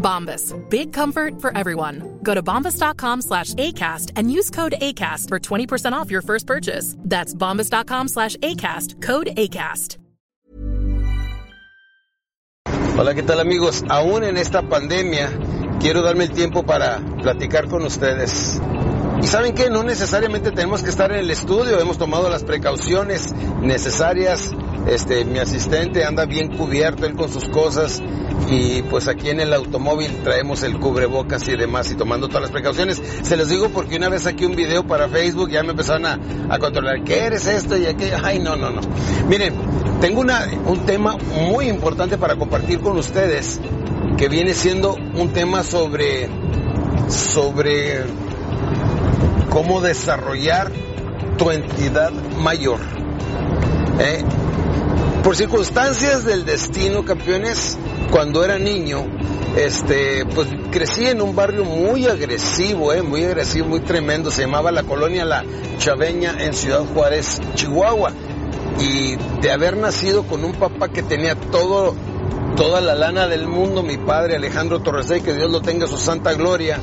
Bombas. Big comfort for everyone. Go to bombas.com slash ACAST and use code ACAST for 20% off your first purchase. That's bombas.com slash ACAST. Code ACAST. Hola, ¿qué tal amigos? Aún en esta pandemia, quiero darme el tiempo para platicar con ustedes. Y saben que no necesariamente tenemos que estar en el estudio, hemos tomado las precauciones necesarias. Este, mi asistente anda bien cubierto, él con sus cosas. Y pues aquí en el automóvil traemos el cubrebocas y demás y tomando todas las precauciones. Se los digo porque una vez aquí un video para Facebook ya me empezaron a, a controlar. ¿Qué eres esto y aquello? Ay, no, no, no. Miren, tengo un tema muy importante para compartir con ustedes que viene siendo un tema sobre, sobre cómo desarrollar tu entidad mayor. ¿Eh? Por circunstancias del destino, campeones, cuando era niño, este, pues crecí en un barrio muy agresivo, ¿eh? muy agresivo, muy tremendo. Se llamaba la colonia La Chaveña en Ciudad Juárez, Chihuahua. Y de haber nacido con un papá que tenía todo, toda la lana del mundo, mi padre Alejandro Torresey, que Dios lo tenga su santa gloria,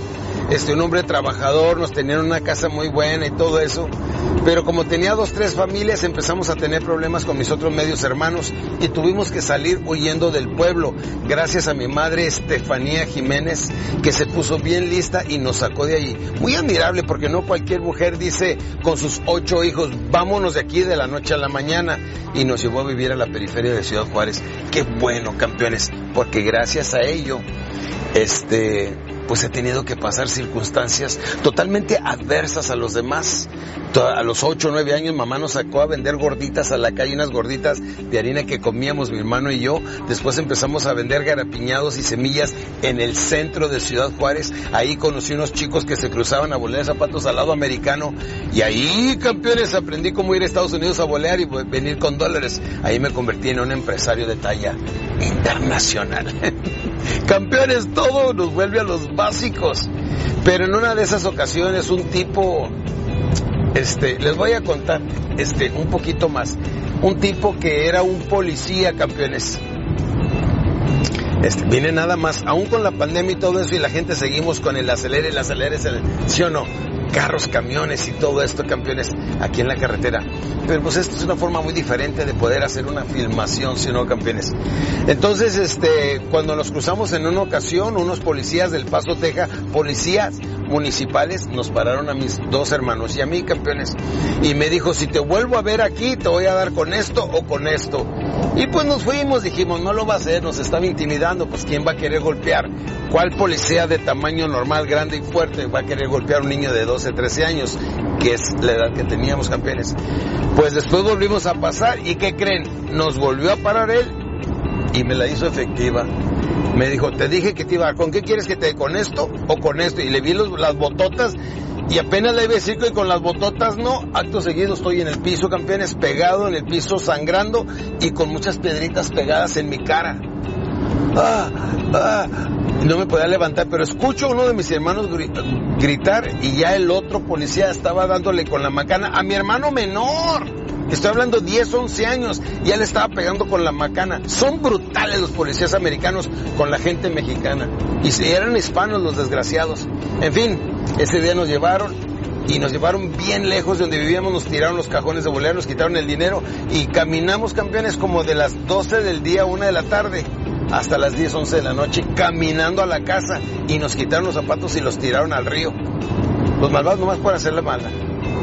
este, un hombre trabajador, nos tenían una casa muy buena y todo eso. Pero como tenía dos, tres familias, empezamos a tener problemas con mis otros medios hermanos y tuvimos que salir huyendo del pueblo. Gracias a mi madre Estefanía Jiménez, que se puso bien lista y nos sacó de allí. Muy admirable porque no cualquier mujer dice con sus ocho hijos, vámonos de aquí de la noche a la mañana. Y nos llevó a vivir a la periferia de Ciudad Juárez. Qué bueno, campeones, porque gracias a ello, este, pues he tenido que pasar circunstancias totalmente adversas a los demás. A los 8 o 9 años mamá nos sacó a vender gorditas a la calle, unas gorditas de harina que comíamos mi hermano y yo. Después empezamos a vender garapiñados y semillas en el centro de Ciudad Juárez. Ahí conocí unos chicos que se cruzaban a bolear zapatos al lado americano. Y ahí, campeones, aprendí cómo ir a Estados Unidos a bolear y venir con dólares. Ahí me convertí en un empresario de talla internacional. campeones, todo nos vuelve a los básicos. Pero en una de esas ocasiones un tipo, este, les voy a contar, este, un poquito más. Un tipo que era un policía, campeones. Este, viene nada más, aún con la pandemia y todo eso, y la gente seguimos con el acelere, el acelere, el, ¿sí o no? Carros, camiones y todo esto, campeones, aquí en la carretera. Pero pues esto es una forma muy diferente de poder hacer una filmación, si no, campeones. Entonces, este, cuando nos cruzamos en una ocasión, unos policías del Paso, Texas, policías municipales, nos pararon a mis dos hermanos y a mí, campeones. Y me dijo, si te vuelvo a ver aquí, te voy a dar con esto o con esto. Y pues nos fuimos, dijimos, no lo va a hacer, nos estaba intimidando, pues ¿quién va a querer golpear? ¿Cuál policía de tamaño normal, grande y fuerte va a querer golpear a un niño de 12, 13 años? Que es la edad que teníamos, campeones. Pues después volvimos a pasar y ¿qué creen? Nos volvió a parar él y me la hizo efectiva. Me dijo, te dije que te iba. ¿Con qué quieres que te... ¿Con esto o con esto? Y le vi los, las bototas y apenas le iba a decir que con las bototas no. Acto seguido estoy en el piso, campeones, pegado en el piso, sangrando y con muchas piedritas pegadas en mi cara. Ah, ah, no me podía levantar, pero escucho a uno de mis hermanos gritar y ya el otro policía estaba dándole con la macana a mi hermano menor. Estoy hablando 10, 11 años, y él estaba pegando con la macana. Son brutales los policías americanos con la gente mexicana. Y eran hispanos los desgraciados. En fin, ese día nos llevaron y nos llevaron bien lejos de donde vivíamos, nos tiraron los cajones de bolera, nos quitaron el dinero y caminamos campeones como de las 12 del día a 1 de la tarde hasta las 10, 11 de la noche caminando a la casa y nos quitaron los zapatos y los tiraron al río. Los malvados nomás por hacerle mala.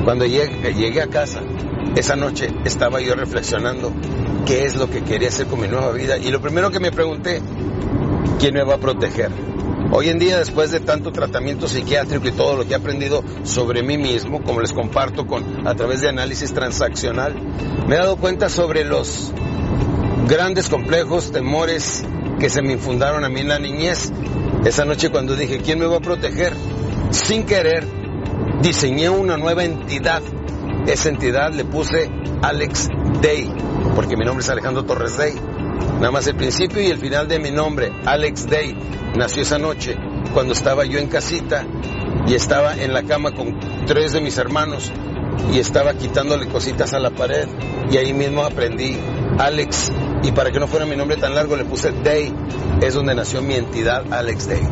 Cuando llegué, llegué a casa, esa noche estaba yo reflexionando qué es lo que quería hacer con mi nueva vida y lo primero que me pregunté, ¿quién me va a proteger? Hoy en día, después de tanto tratamiento psiquiátrico y todo lo que he aprendido sobre mí mismo, como les comparto con, a través de análisis transaccional, me he dado cuenta sobre los grandes complejos, temores que se me infundaron a mí en la niñez. Esa noche cuando dije, ¿quién me va a proteger? Sin querer, diseñé una nueva entidad. Esa entidad le puse Alex Day, porque mi nombre es Alejandro Torres Day. Nada más el principio y el final de mi nombre, Alex Day, nació esa noche cuando estaba yo en casita y estaba en la cama con tres de mis hermanos y estaba quitándole cositas a la pared y ahí mismo aprendí Alex y para que no fuera mi nombre tan largo le puse Day, es donde nació mi entidad Alex Day.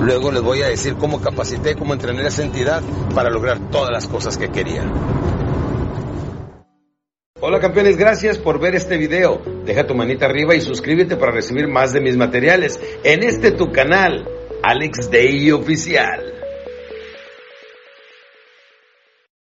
Luego les voy a decir cómo capacité, cómo entrené esa entidad para lograr todas las cosas que quería. Hola campeones, gracias por ver este video. Deja tu manita arriba y suscríbete para recibir más de mis materiales en este tu canal, Alex Day Oficial.